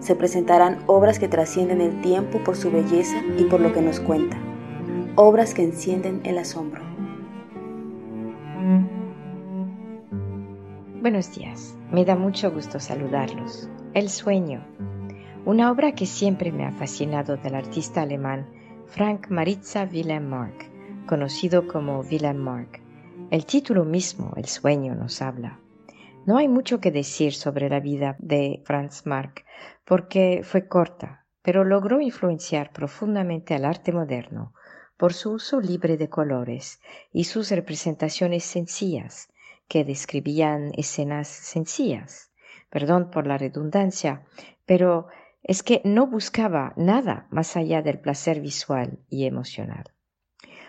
Se presentarán obras que trascienden el tiempo por su belleza y por lo que nos cuenta, obras que encienden el asombro. Buenos días, me da mucho gusto saludarlos. El sueño, una obra que siempre me ha fascinado del artista alemán Frank Maritza Wilhelm Mark, conocido como Wilhelm Mark. El título mismo, El sueño, nos habla. No hay mucho que decir sobre la vida de Franz Marc porque fue corta, pero logró influenciar profundamente al arte moderno por su uso libre de colores y sus representaciones sencillas, que describían escenas sencillas. Perdón por la redundancia, pero es que no buscaba nada más allá del placer visual y emocional.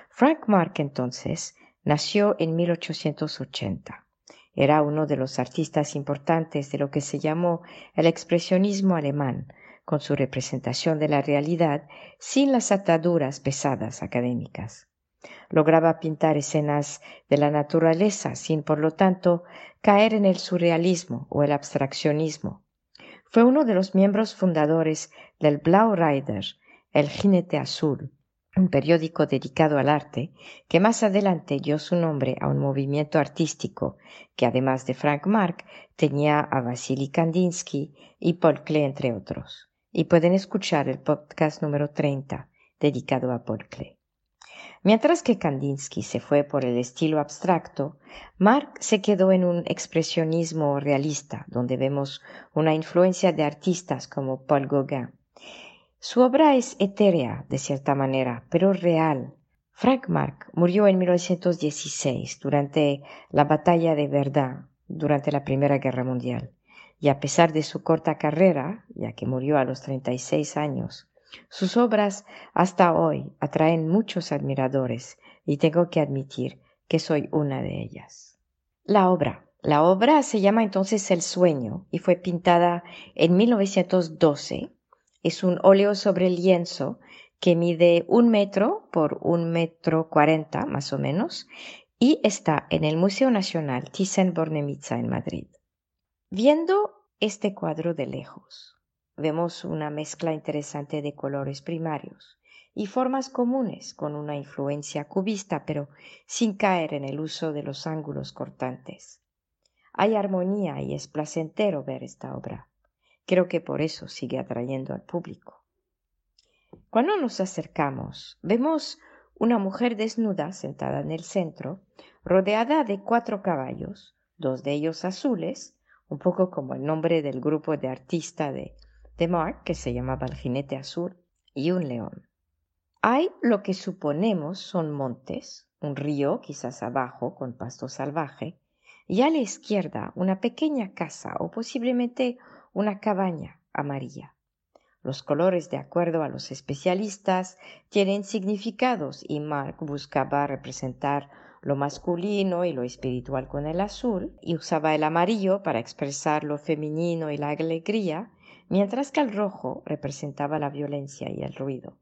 Frank Marc entonces nació en 1880 era uno de los artistas importantes de lo que se llamó el expresionismo alemán, con su representación de la realidad sin las ataduras pesadas académicas. Lograba pintar escenas de la naturaleza sin, por lo tanto, caer en el surrealismo o el abstraccionismo. Fue uno de los miembros fundadores del Blau Rider, el jinete azul, un periódico dedicado al arte, que más adelante dio su nombre a un movimiento artístico que además de Frank Mark tenía a Vasily Kandinsky y Paul Klee entre otros. Y pueden escuchar el podcast número 30 dedicado a Paul Klee. Mientras que Kandinsky se fue por el estilo abstracto, Mark se quedó en un expresionismo realista, donde vemos una influencia de artistas como Paul Gauguin, su obra es etérea, de cierta manera, pero real. Frank Mark murió en 1916 durante la batalla de Verdun, durante la Primera Guerra Mundial. Y a pesar de su corta carrera, ya que murió a los 36 años, sus obras hasta hoy atraen muchos admiradores y tengo que admitir que soy una de ellas. La obra. La obra se llama entonces El sueño y fue pintada en 1912 es un óleo sobre lienzo que mide un metro por un metro cuarenta más o menos y está en el Museo Nacional Thyssen-Bornemisza en Madrid. Viendo este cuadro de lejos, vemos una mezcla interesante de colores primarios y formas comunes con una influencia cubista, pero sin caer en el uso de los ángulos cortantes. Hay armonía y es placentero ver esta obra. Creo que por eso sigue atrayendo al público. Cuando nos acercamos, vemos una mujer desnuda sentada en el centro, rodeada de cuatro caballos, dos de ellos azules, un poco como el nombre del grupo de artista de, de Mark, que se llamaba el jinete azul, y un león. Hay lo que suponemos son montes, un río quizás abajo con pasto salvaje, y a la izquierda una pequeña casa o posiblemente una cabaña amarilla. Los colores, de acuerdo a los especialistas, tienen significados y Mark buscaba representar lo masculino y lo espiritual con el azul y usaba el amarillo para expresar lo femenino y la alegría, mientras que el rojo representaba la violencia y el ruido.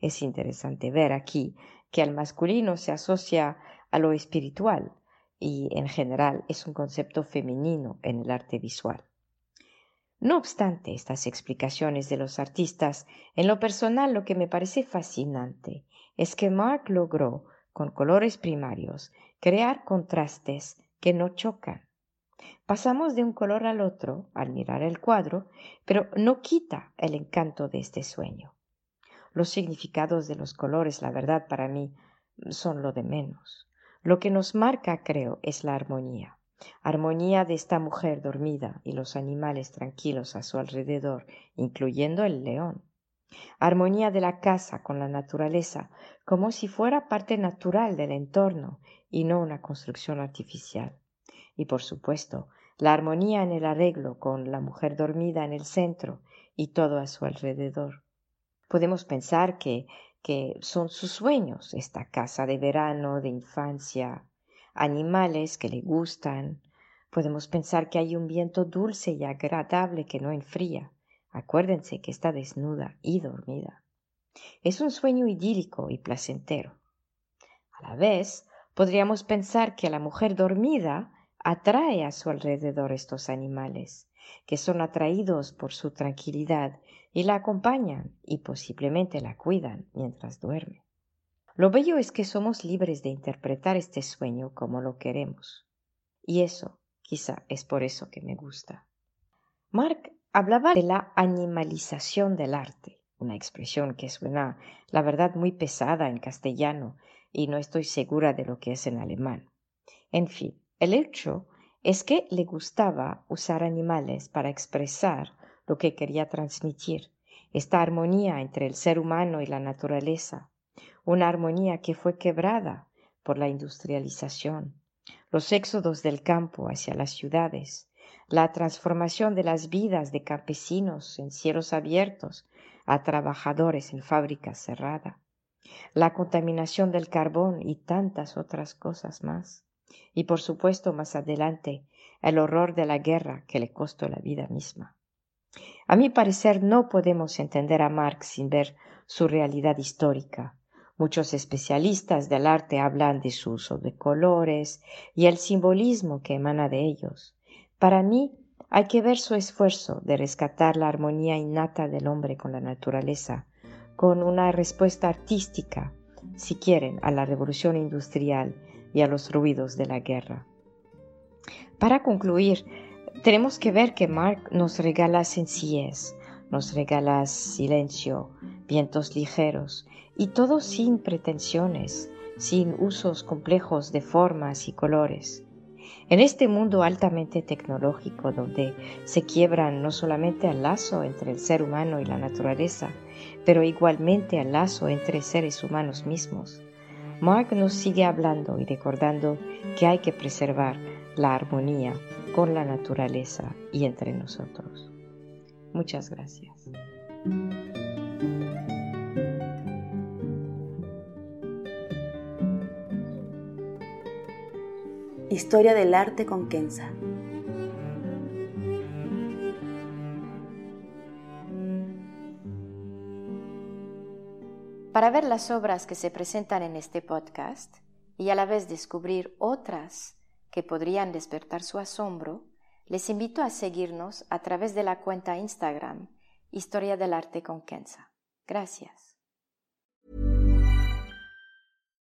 Es interesante ver aquí que el masculino se asocia a lo espiritual y en general es un concepto femenino en el arte visual. No obstante estas explicaciones de los artistas, en lo personal lo que me parece fascinante es que Mark logró, con colores primarios, crear contrastes que no chocan. Pasamos de un color al otro al mirar el cuadro, pero no quita el encanto de este sueño. Los significados de los colores, la verdad, para mí, son lo de menos. Lo que nos marca, creo, es la armonía. Armonía de esta mujer dormida y los animales tranquilos a su alrededor, incluyendo el león. Armonía de la casa con la naturaleza, como si fuera parte natural del entorno y no una construcción artificial. Y por supuesto, la armonía en el arreglo con la mujer dormida en el centro y todo a su alrededor. Podemos pensar que, que son sus sueños, esta casa de verano, de infancia, animales que le gustan. Podemos pensar que hay un viento dulce y agradable que no enfría. Acuérdense que está desnuda y dormida. Es un sueño idílico y placentero. A la vez, podríamos pensar que la mujer dormida atrae a su alrededor estos animales, que son atraídos por su tranquilidad y la acompañan y posiblemente la cuidan mientras duerme. Lo bello es que somos libres de interpretar este sueño como lo queremos. Y eso quizá es por eso que me gusta. Mark hablaba de la animalización del arte, una expresión que suena, la verdad, muy pesada en castellano y no estoy segura de lo que es en alemán. En fin, el hecho es que le gustaba usar animales para expresar lo que quería transmitir, esta armonía entre el ser humano y la naturaleza, una armonía que fue quebrada por la industrialización, los éxodos del campo hacia las ciudades, la transformación de las vidas de campesinos en cielos abiertos a trabajadores en fábricas cerradas, la contaminación del carbón y tantas otras cosas más. Y por supuesto más adelante el horror de la guerra que le costó la vida misma. A mi parecer no podemos entender a Marx sin ver su realidad histórica, Muchos especialistas del arte hablan de su uso de colores y el simbolismo que emana de ellos. Para mí, hay que ver su esfuerzo de rescatar la armonía innata del hombre con la naturaleza, con una respuesta artística, si quieren, a la revolución industrial y a los ruidos de la guerra. Para concluir, tenemos que ver que Mark nos regala sencillez, nos regala silencio, vientos ligeros, y todo sin pretensiones, sin usos complejos de formas y colores. En este mundo altamente tecnológico donde se quiebran no solamente el lazo entre el ser humano y la naturaleza, pero igualmente el lazo entre seres humanos mismos, Mark nos sigue hablando y recordando que hay que preservar la armonía con la naturaleza y entre nosotros. Muchas gracias. Historia del arte con Kenza. Para ver las obras que se presentan en este podcast y a la vez descubrir otras que podrían despertar su asombro, les invito a seguirnos a través de la cuenta Instagram Historia del Arte con Kenza. Gracias.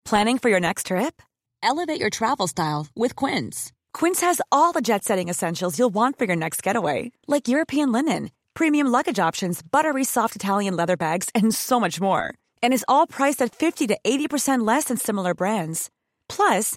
Planning for your next trip? Elevate your travel style with Quince. Quince has all the jet-setting essentials you'll want for your next getaway, like European linen, premium luggage options, buttery soft Italian leather bags, and so much more. And is all priced at 50 to 80% less than similar brands. Plus,